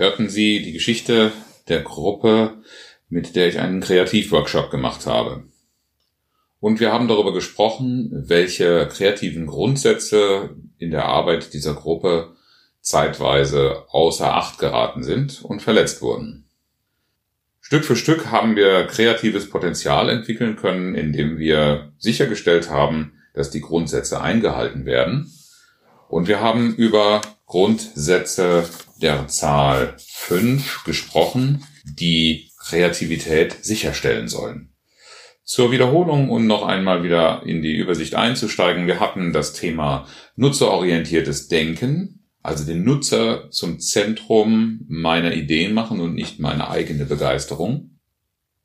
hörten Sie die Geschichte der Gruppe, mit der ich einen Kreativworkshop gemacht habe. Und wir haben darüber gesprochen, welche kreativen Grundsätze in der Arbeit dieser Gruppe zeitweise außer Acht geraten sind und verletzt wurden. Stück für Stück haben wir kreatives Potenzial entwickeln können, indem wir sichergestellt haben, dass die Grundsätze eingehalten werden. Und wir haben über Grundsätze der Zahl 5 gesprochen, die Kreativität sicherstellen sollen. Zur Wiederholung und noch einmal wieder in die Übersicht einzusteigen. Wir hatten das Thema nutzerorientiertes Denken, also den Nutzer zum Zentrum meiner Ideen machen und nicht meine eigene Begeisterung.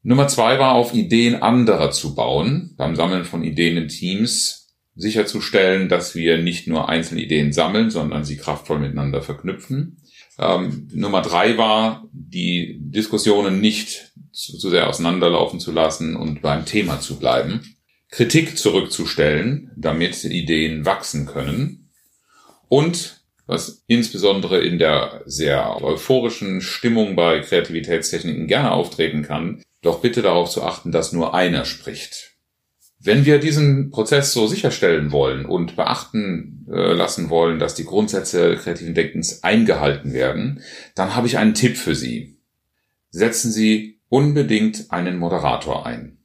Nummer zwei war auf Ideen anderer zu bauen, beim Sammeln von Ideen in Teams sicherzustellen, dass wir nicht nur einzelne Ideen sammeln, sondern sie kraftvoll miteinander verknüpfen. Ähm, Nummer drei war, die Diskussionen nicht zu, zu sehr auseinanderlaufen zu lassen und beim Thema zu bleiben. Kritik zurückzustellen, damit Ideen wachsen können. Und was insbesondere in der sehr euphorischen Stimmung bei Kreativitätstechniken gerne auftreten kann, doch bitte darauf zu achten, dass nur einer spricht. Wenn wir diesen Prozess so sicherstellen wollen und beachten äh, lassen wollen, dass die Grundsätze kreativen Denkens eingehalten werden, dann habe ich einen Tipp für Sie. Setzen Sie unbedingt einen Moderator ein.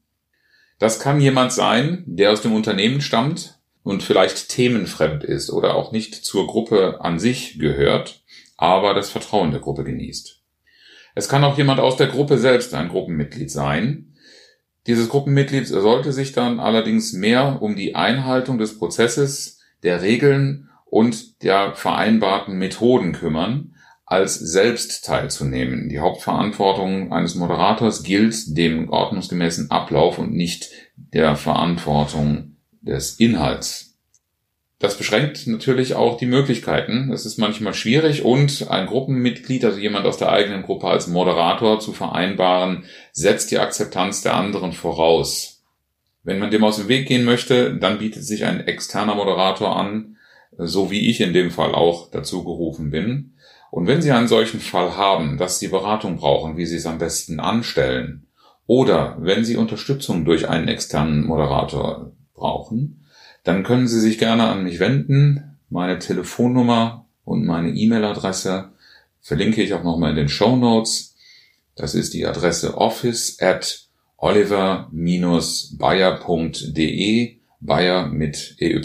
Das kann jemand sein, der aus dem Unternehmen stammt und vielleicht themenfremd ist oder auch nicht zur Gruppe an sich gehört, aber das Vertrauen der Gruppe genießt. Es kann auch jemand aus der Gruppe selbst ein Gruppenmitglied sein, dieses Gruppenmitglied sollte sich dann allerdings mehr um die Einhaltung des Prozesses, der Regeln und der vereinbarten Methoden kümmern, als selbst teilzunehmen. Die Hauptverantwortung eines Moderators gilt dem ordnungsgemäßen Ablauf und nicht der Verantwortung des Inhalts. Das beschränkt natürlich auch die Möglichkeiten. Es ist manchmal schwierig und ein Gruppenmitglied, also jemand aus der eigenen Gruppe als Moderator zu vereinbaren, setzt die Akzeptanz der anderen voraus. Wenn man dem aus dem Weg gehen möchte, dann bietet sich ein externer Moderator an, so wie ich in dem Fall auch dazu gerufen bin. Und wenn Sie einen solchen Fall haben, dass Sie Beratung brauchen, wie Sie es am besten anstellen, oder wenn Sie Unterstützung durch einen externen Moderator brauchen, dann können Sie sich gerne an mich wenden. Meine Telefonnummer und meine E-Mail-Adresse verlinke ich auch nochmal in den Show Notes. Das ist die Adresse office at oliver-bayer.de, Bayer mit EY.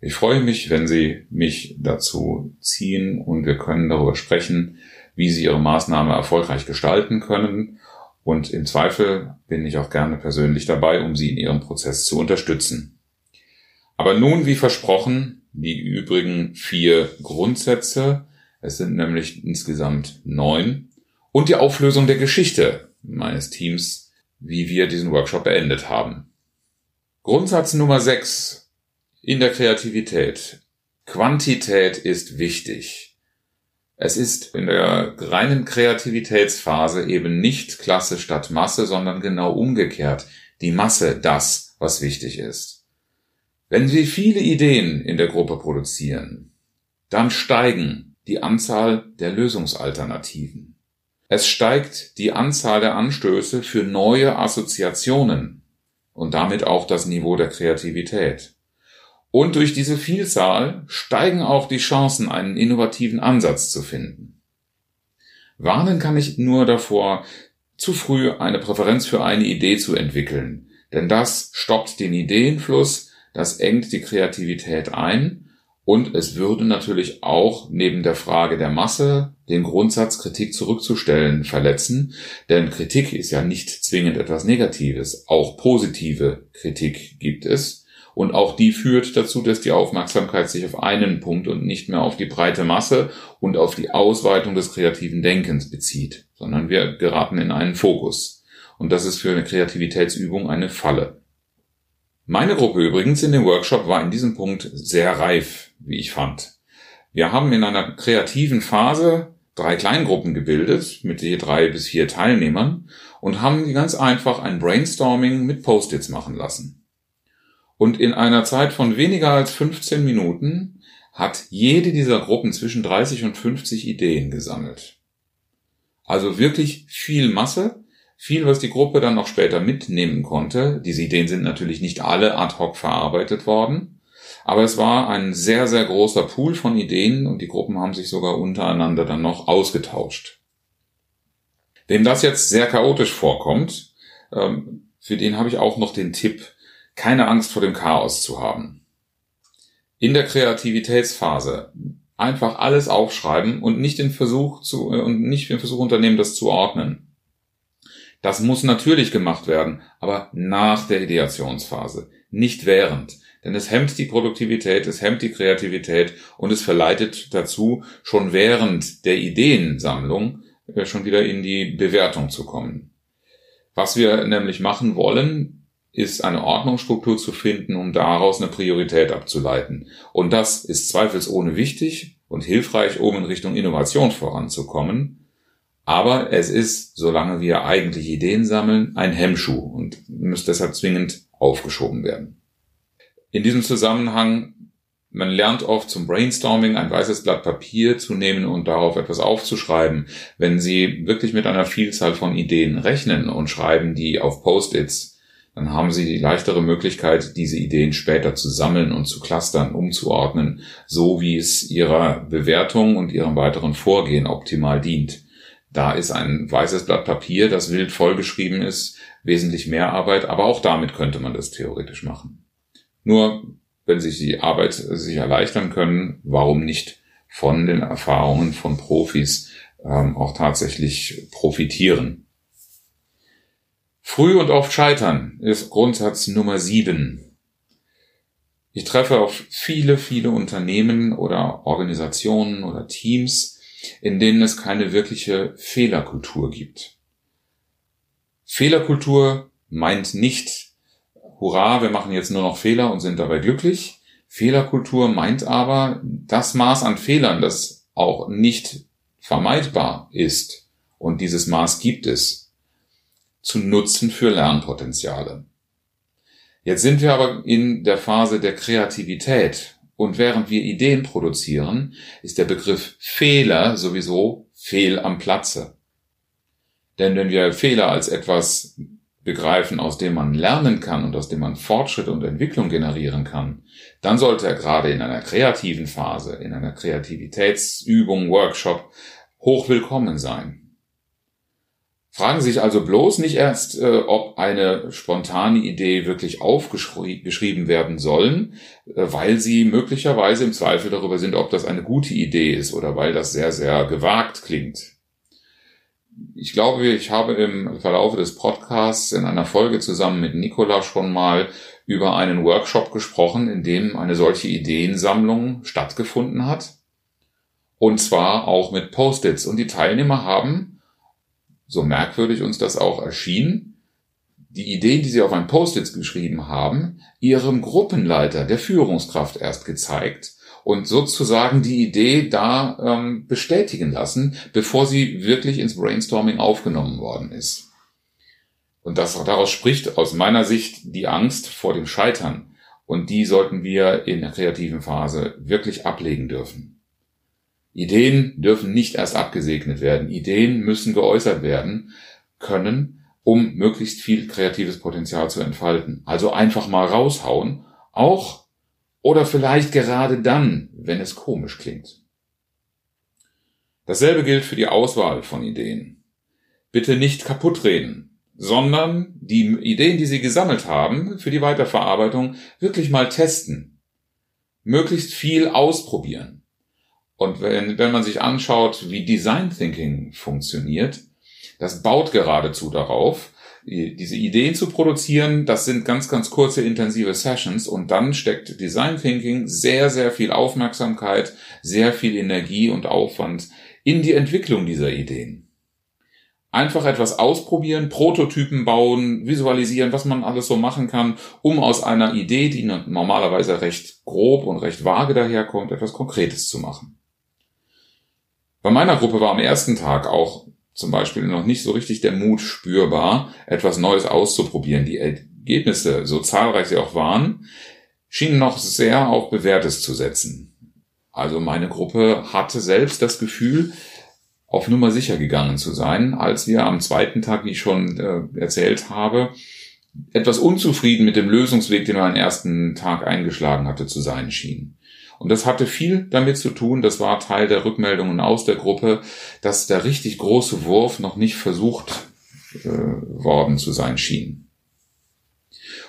Ich freue mich, wenn Sie mich dazu ziehen und wir können darüber sprechen, wie Sie Ihre Maßnahme erfolgreich gestalten können. Und im Zweifel bin ich auch gerne persönlich dabei, um Sie in Ihrem Prozess zu unterstützen. Aber nun, wie versprochen, die übrigen vier Grundsätze. Es sind nämlich insgesamt neun. Und die Auflösung der Geschichte meines Teams, wie wir diesen Workshop beendet haben. Grundsatz Nummer sechs in der Kreativität. Quantität ist wichtig. Es ist in der reinen Kreativitätsphase eben nicht Klasse statt Masse, sondern genau umgekehrt. Die Masse das, was wichtig ist. Wenn Sie viele Ideen in der Gruppe produzieren, dann steigen die Anzahl der Lösungsalternativen. Es steigt die Anzahl der Anstöße für neue Assoziationen und damit auch das Niveau der Kreativität. Und durch diese Vielzahl steigen auch die Chancen, einen innovativen Ansatz zu finden. Warnen kann ich nur davor, zu früh eine Präferenz für eine Idee zu entwickeln, denn das stoppt den Ideenfluss, das engt die Kreativität ein und es würde natürlich auch neben der Frage der Masse den Grundsatz Kritik zurückzustellen verletzen, denn Kritik ist ja nicht zwingend etwas Negatives, auch positive Kritik gibt es Und auch die führt dazu, dass die Aufmerksamkeit sich auf einen Punkt und nicht mehr auf die breite Masse und auf die Ausweitung des kreativen Denkens bezieht, sondern wir geraten in einen Fokus. Und das ist für eine Kreativitätsübung eine Falle. Meine Gruppe übrigens in dem Workshop war in diesem Punkt sehr reif, wie ich fand. Wir haben in einer kreativen Phase drei Kleingruppen gebildet mit je drei bis vier Teilnehmern und haben die ganz einfach ein Brainstorming mit Post-its machen lassen. Und in einer Zeit von weniger als 15 Minuten hat jede dieser Gruppen zwischen 30 und 50 Ideen gesammelt. Also wirklich viel Masse, viel, was die Gruppe dann noch später mitnehmen konnte. Diese Ideen sind natürlich nicht alle ad hoc verarbeitet worden, aber es war ein sehr, sehr großer Pool von Ideen und die Gruppen haben sich sogar untereinander dann noch ausgetauscht. Wem das jetzt sehr chaotisch vorkommt, ähm, für den habe ich auch noch den Tipp, keine Angst vor dem Chaos zu haben. In der Kreativitätsphase einfach alles aufschreiben und nicht den Versuch zu äh, und nicht den Versuch unternehmen, das zu ordnen. Das muss natürlich gemacht werden, aber nach der Ideationsphase, nicht während. Denn es hemmt die Produktivität, es hemmt die Kreativität und es verleitet dazu, schon während der Ideensammlung äh, schon wieder in die Bewertung zu kommen. Was wir nämlich machen wollen, ist eine Ordnungsstruktur zu finden, um daraus eine Priorität abzuleiten. Und das ist zweifelsohne wichtig und hilfreich, um in Richtung Innovation voranzukommen. Aber es ist, solange wir eigentlich Ideen sammeln, ein Hemmschuh und muss deshalb zwingend aufgeschoben werden. In diesem Zusammenhang, man lernt oft zum Brainstorming ein weißes Blatt Papier zu nehmen und darauf etwas aufzuschreiben. Wenn Sie wirklich mit einer Vielzahl von Ideen rechnen und schreiben die auf Post-its, dann haben Sie die leichtere Möglichkeit, diese Ideen später zu sammeln und zu clustern, umzuordnen, so wie es Ihrer Bewertung und Ihrem weiteren Vorgehen optimal dient. Da ist ein weißes Blatt Papier, das wild vollgeschrieben ist, wesentlich mehr Arbeit, aber auch damit könnte man das theoretisch machen. Nur, wenn sich die Arbeit sich erleichtern können, warum nicht von den Erfahrungen von Profis ähm, auch tatsächlich profitieren? Früh und oft scheitern ist Grundsatz Nummer sieben. Ich treffe auf viele, viele Unternehmen oder Organisationen oder Teams, in denen es keine wirkliche Fehlerkultur gibt. Fehlerkultur meint nicht, hurra, wir machen jetzt nur noch Fehler und sind dabei glücklich. Fehlerkultur meint aber das Maß an Fehlern, das auch nicht vermeidbar ist. Und dieses Maß gibt es zu nutzen für Lernpotenziale. Jetzt sind wir aber in der Phase der Kreativität und während wir Ideen produzieren, ist der Begriff Fehler sowieso fehl am Platze. Denn wenn wir Fehler als etwas begreifen, aus dem man lernen kann und aus dem man Fortschritt und Entwicklung generieren kann, dann sollte er gerade in einer kreativen Phase, in einer Kreativitätsübung, Workshop hoch willkommen sein. Fragen Sie sich also bloß nicht erst, äh, ob eine spontane Idee wirklich aufgeschrieben werden sollen, äh, weil Sie möglicherweise im Zweifel darüber sind, ob das eine gute Idee ist oder weil das sehr, sehr gewagt klingt. Ich glaube, ich habe im Verlauf des Podcasts in einer Folge zusammen mit Nicola schon mal über einen Workshop gesprochen, in dem eine solche Ideensammlung stattgefunden hat. Und zwar auch mit Post-its. Und die Teilnehmer haben so merkwürdig uns das auch erschien, die Ideen, die sie auf ein Post-it geschrieben haben, ihrem Gruppenleiter, der Führungskraft erst gezeigt und sozusagen die Idee da ähm, bestätigen lassen, bevor sie wirklich ins Brainstorming aufgenommen worden ist. Und das, daraus spricht aus meiner Sicht die Angst vor dem Scheitern. Und die sollten wir in der kreativen Phase wirklich ablegen dürfen. Ideen dürfen nicht erst abgesegnet werden. Ideen müssen geäußert werden können, um möglichst viel kreatives Potenzial zu entfalten. Also einfach mal raushauen, auch oder vielleicht gerade dann, wenn es komisch klingt. Dasselbe gilt für die Auswahl von Ideen. Bitte nicht kaputt reden, sondern die Ideen, die Sie gesammelt haben, für die Weiterverarbeitung wirklich mal testen. Möglichst viel ausprobieren. Und wenn, wenn man sich anschaut, wie Design Thinking funktioniert, das baut geradezu darauf, diese Ideen zu produzieren, das sind ganz, ganz kurze, intensive Sessions und dann steckt Design Thinking sehr, sehr viel Aufmerksamkeit, sehr viel Energie und Aufwand in die Entwicklung dieser Ideen. Einfach etwas ausprobieren, Prototypen bauen, visualisieren, was man alles so machen kann, um aus einer Idee, die normalerweise recht grob und recht vage daherkommt, etwas Konkretes zu machen. Bei meiner Gruppe war am ersten Tag auch zum Beispiel noch nicht so richtig der Mut spürbar, etwas Neues auszuprobieren. Die Ergebnisse, so zahlreich sie auch waren, schienen noch sehr auf Bewährtes zu setzen. Also meine Gruppe hatte selbst das Gefühl, auf Nummer sicher gegangen zu sein, als wir am zweiten Tag, wie ich schon äh, erzählt habe, etwas unzufrieden mit dem Lösungsweg, den wir am ersten Tag eingeschlagen hatte, zu sein schien. Und das hatte viel damit zu tun, das war Teil der Rückmeldungen aus der Gruppe, dass der richtig große Wurf noch nicht versucht äh, worden zu sein schien.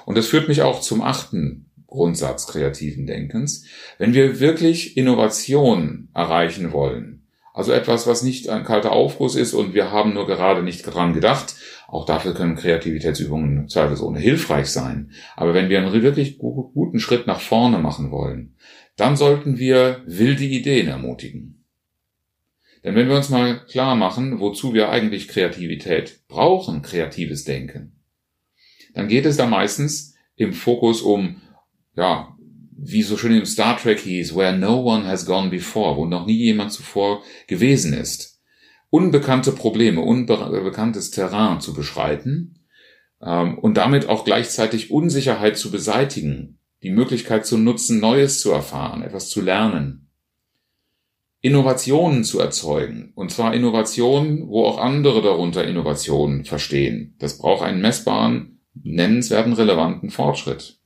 Und das führt mich auch zum achten Grundsatz kreativen Denkens. Wenn wir wirklich Innovation erreichen wollen, also etwas, was nicht ein kalter Aufguss ist und wir haben nur gerade nicht dran gedacht, auch dafür können Kreativitätsübungen zweifelsohne hilfreich sein. Aber wenn wir einen wirklich guten Schritt nach vorne machen wollen, dann sollten wir wilde Ideen ermutigen. Denn wenn wir uns mal klar machen, wozu wir eigentlich Kreativität brauchen, kreatives Denken, dann geht es da meistens im Fokus um, ja, wie so schön im Star Trek hieß, where no one has gone before, wo noch nie jemand zuvor gewesen ist. Unbekannte Probleme, unbekanntes Terrain zu beschreiten ähm, und damit auch gleichzeitig Unsicherheit zu beseitigen, die Möglichkeit zu nutzen, Neues zu erfahren, etwas zu lernen. Innovationen zu erzeugen, und zwar Innovationen, wo auch andere darunter Innovationen verstehen. Das braucht einen messbaren, nennenswerten, relevanten Fortschritt.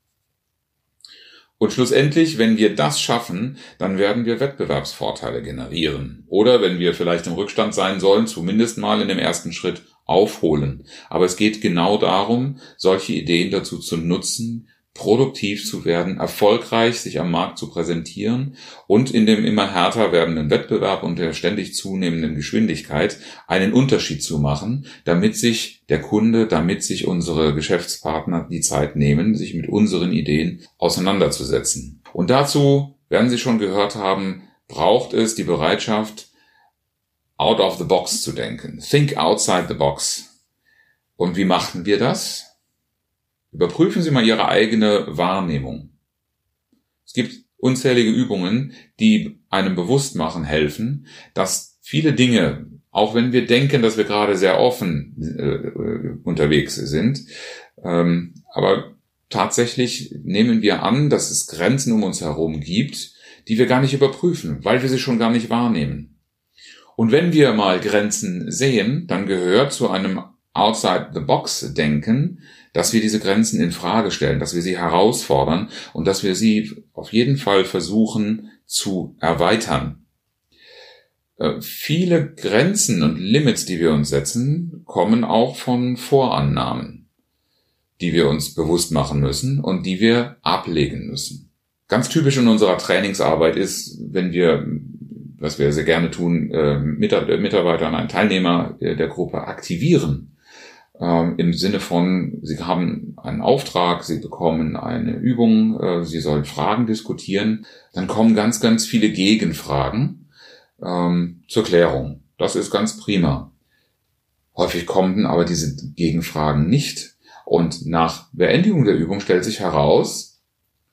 Und schlussendlich, wenn wir das schaffen, dann werden wir Wettbewerbsvorteile generieren. Oder wenn wir vielleicht im Rückstand sein sollen, zumindest mal in dem ersten Schritt aufholen. Aber es geht genau darum, solche Ideen dazu zu nutzen, produktiv zu werden, erfolgreich sich am Markt zu präsentieren und in dem immer härter werdenden Wettbewerb und der ständig zunehmenden Geschwindigkeit einen Unterschied zu machen, damit sich der Kunde, damit sich unsere Geschäftspartner die Zeit nehmen, sich mit unseren Ideen auseinanderzusetzen. Und dazu, werden Sie schon gehört haben, braucht es die Bereitschaft, out of the box zu denken. Think outside the box. Und wie machten wir das? Überprüfen Sie mal Ihre eigene Wahrnehmung. Es gibt unzählige Übungen, die einem bewusst machen helfen, dass viele Dinge, auch wenn wir denken, dass wir gerade sehr offen äh, unterwegs sind, ähm, aber tatsächlich nehmen wir an, dass es Grenzen um uns herum gibt, die wir gar nicht überprüfen, weil wir sie schon gar nicht wahrnehmen. Und wenn wir mal Grenzen sehen, dann gehört zu einem Outside-the-Box-Denken, dass wir diese Grenzen in Frage stellen, dass wir sie herausfordern und dass wir sie auf jeden Fall versuchen zu erweitern. Äh, viele Grenzen und Limits, die wir uns setzen, kommen auch von Vorannahmen, die wir uns bewusst machen müssen und die wir ablegen müssen. Ganz typisch in unserer Trainingsarbeit ist, wenn wir, was wir sehr gerne tun, äh, Mitarbeiter und einen Teilnehmer der Gruppe aktivieren ähm, im Sinne von, Sie haben einen Auftrag, Sie bekommen eine Übung, äh, Sie sollen Fragen diskutieren, dann kommen ganz, ganz viele Gegenfragen ähm, zur Klärung. Das ist ganz prima. Häufig kommen aber diese Gegenfragen nicht. Und nach Beendigung der Übung stellt sich heraus,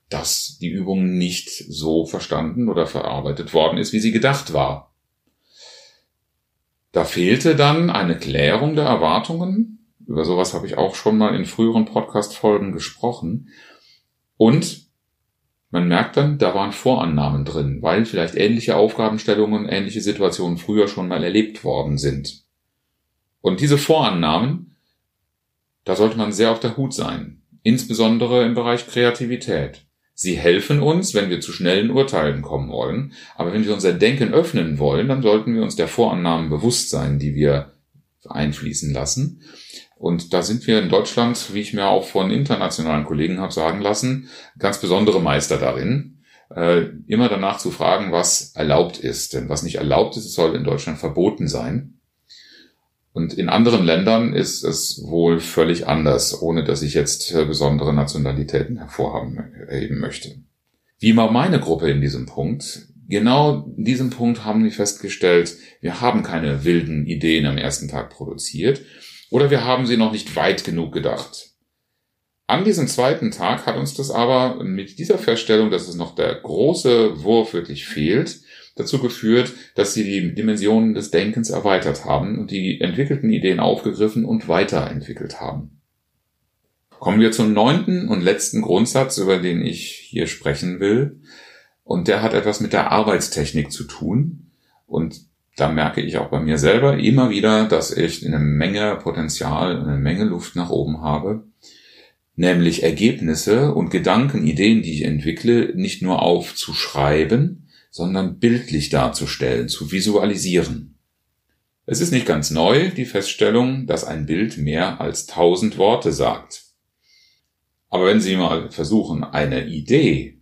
dass die Übung nicht so verstanden oder verarbeitet worden ist, wie sie gedacht war. Da fehlte dann eine Klärung der Erwartungen über sowas habe ich auch schon mal in früheren Podcast-Folgen gesprochen. Und man merkt dann, da waren Vorannahmen drin, weil vielleicht ähnliche Aufgabenstellungen, ähnliche Situationen früher schon mal erlebt worden sind. Und diese Vorannahmen, da sollte man sehr auf der Hut sein, insbesondere im Bereich Kreativität. Sie helfen uns, wenn wir zu schnellen Urteilen kommen wollen, aber wenn wir unser Denken öffnen wollen, dann sollten wir uns der Vorannahmen bewusst sein, die wir einfließen lassen. Und da sind wir in Deutschland, wie ich mir auch von internationalen Kollegen habe sagen lassen, ganz besondere Meister darin, äh, immer danach zu fragen, was erlaubt ist. Denn was nicht erlaubt ist, soll in Deutschland verboten sein. Und in anderen Ländern ist es wohl völlig anders, ohne dass ich jetzt äh, besondere Nationalitäten hervorheben möchte. Wie war meine Gruppe in diesem Punkt? Genau in diesem Punkt haben wir festgestellt, wir haben keine wilden Ideen am ersten Tag produziert oder wir haben sie noch nicht weit genug gedacht. An diesem zweiten Tag hat uns das aber mit dieser Feststellung, dass es noch der große Wurf wirklich fehlt, dazu geführt, dass sie die Dimensionen des Denkens erweitert haben und die entwickelten Ideen aufgegriffen und weiterentwickelt haben. Kommen wir zum neunten und letzten Grundsatz, über den ich hier sprechen will. Und der hat etwas mit der Arbeitstechnik zu tun. Und da merke ich auch bei mir selber immer wieder, dass ich eine Menge Potenzial, eine Menge Luft nach oben habe nämlich Ergebnisse und Gedanken, Ideen, die ich entwickle, nicht nur aufzuschreiben, sondern bildlich darzustellen, zu visualisieren. Es ist nicht ganz neu, die Feststellung, dass ein Bild mehr als tausend Worte sagt. Aber wenn Sie mal versuchen, eine Idee,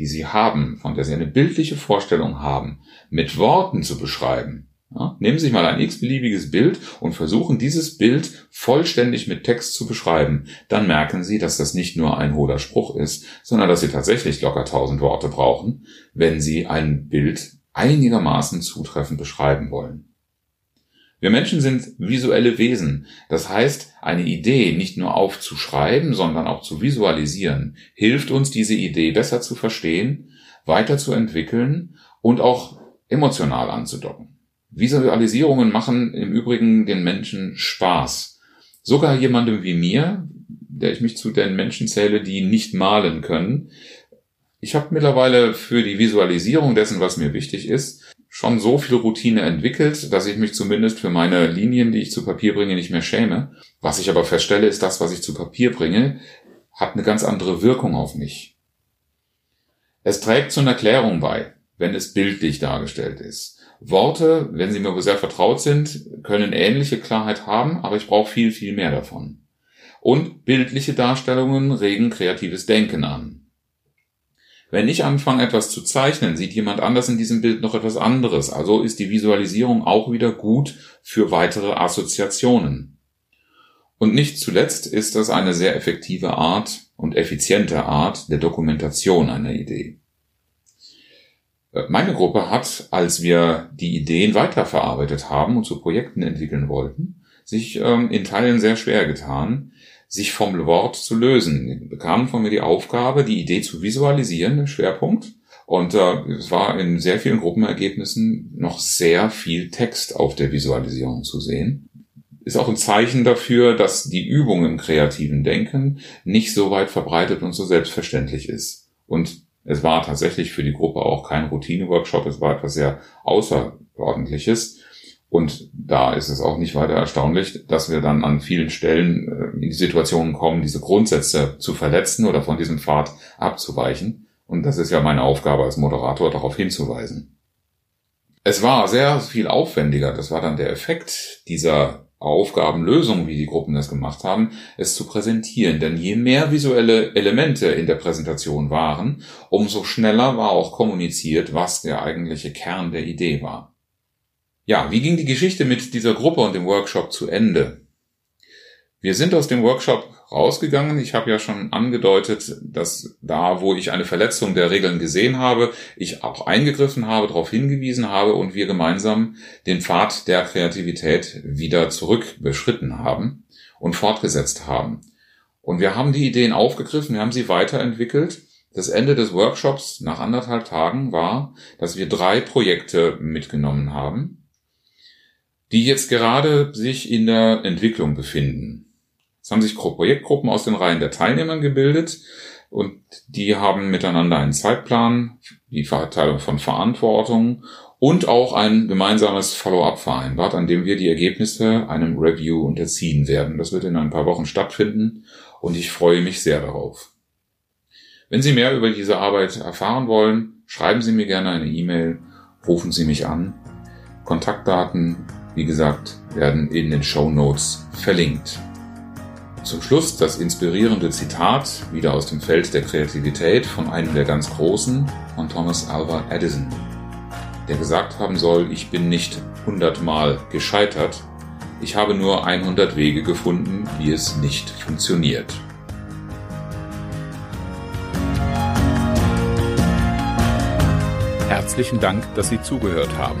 die Sie haben, von der Sie eine bildliche Vorstellung haben, mit Worten zu beschreiben, ja, nehmen Sie sich mal ein x-beliebiges Bild und versuchen dieses Bild vollständig mit Text zu beschreiben. Dann merken Sie, dass das nicht nur ein hohler Spruch ist, sondern dass Sie tatsächlich locker tausend Worte brauchen, wenn Sie ein Bild einigermaßen zutreffend beschreiben wollen. Wir Menschen sind visuelle Wesen. Das heißt, eine Idee nicht nur aufzuschreiben, sondern auch zu visualisieren, hilft uns, diese Idee besser zu verstehen, weiterzuentwickeln und auch emotional anzudocken. Visualisierungen machen im Übrigen den Menschen Spaß. Sogar jemandem wie mir, der ich mich zu den Menschen zähle, die nicht malen können. Ich habe mittlerweile für die Visualisierung dessen, was mir wichtig ist, schon so viel Routine entwickelt, dass ich mich zumindest für meine Linien, die ich zu Papier bringe, nicht mehr schäme. Was ich aber feststelle, ist das, was ich zu Papier bringe, hat eine ganz andere Wirkung auf mich. Es trägt zu einer Klärung bei, wenn es bildlich dargestellt ist. Worte, wenn sie mir sehr vertraut sind, können ähnliche Klarheit haben, aber ich brauche viel, viel mehr davon. Und bildliche Darstellungen regen kreatives Denken an. Wenn ich anfange, etwas zu zeichnen, sieht jemand anders in diesem Bild noch etwas anderes. Also ist die Visualisierung auch wieder gut für weitere Assoziationen. Und nicht zuletzt ist das eine sehr effektive Art und effiziente Art der Dokumentation einer Idee. Meine Gruppe hat, als wir die Ideen weiterverarbeitet haben und zu Projekten entwickeln wollten, sich ähm, in Teilen sehr schwer getan, sich vom Wort zu lösen. Die bekamen von mir die Aufgabe, die Idee zu visualisieren, der Schwerpunkt. Und äh, es war in sehr vielen Gruppenergebnissen noch sehr viel Text auf der Visualisierung zu sehen. Ist auch ein Zeichen dafür, dass die Übung im kreativen Denken nicht so weit verbreitet und so selbstverständlich ist. Und es war tatsächlich für die Gruppe auch kein Routine-Workshop, es war etwas sehr Außerordentliches. Und da ist es auch nicht weiter erstaunlich, dass wir dann an vielen Stellen äh, in die Situationen kommen, diese Grundsätze zu verletzen oder von diesem Pfad abzuweichen. Und das ist ja meine Aufgabe als Moderator, darauf hinzuweisen. Es war sehr viel aufwendiger, das war dann der Effekt dieser Aufgabenlösung, wie die Gruppen das gemacht haben, es zu präsentieren. Denn je mehr visuelle Elemente in der Präsentation waren, umso schneller war auch kommuniziert, was der eigentliche Kern der Idee war. Ja, wie ging die Geschichte mit dieser Gruppe und dem Workshop zu Ende? Wir sind aus dem Workshop rausgegangen. Ich habe ja schon angedeutet, dass da, wo ich eine Verletzung der Regeln gesehen habe, ich auch eingegriffen habe, darauf hingewiesen habe und wir gemeinsam den Pfad der Kreativität wieder zurück beschritten haben und fortgesetzt haben. Und wir haben die Ideen aufgegriffen, wir haben sie weiterentwickelt. Das Ende des Workshops nach anderthalb Tagen war, dass wir drei Projekte mitgenommen haben, die jetzt gerade sich in der Entwicklung befinden. Es haben sich Projektgruppen aus den Reihen der Teilnehmer gebildet und die haben miteinander einen Zeitplan, die Verteilung von Verantwortung und auch ein gemeinsames Follow-up vereinbart, an dem wir die Ergebnisse einem Review unterziehen werden. Das wird in ein paar Wochen stattfinden und ich freue mich sehr darauf. Wenn Sie mehr über diese Arbeit erfahren wollen, schreiben Sie mir gerne eine E-Mail, rufen Sie mich an. Kontaktdaten, wie gesagt, werden in den Show Notes verlinkt. Zum Schluss das inspirierende Zitat, wieder aus dem Feld der Kreativität, von einem der ganz Großen, von Thomas Alva Edison, der gesagt haben soll, ich bin nicht hundertmal gescheitert, Ich habe nur 100 Wege gefunden, wie es nicht funktioniert. Herzlichen Dank, dass Sie zugehört haben.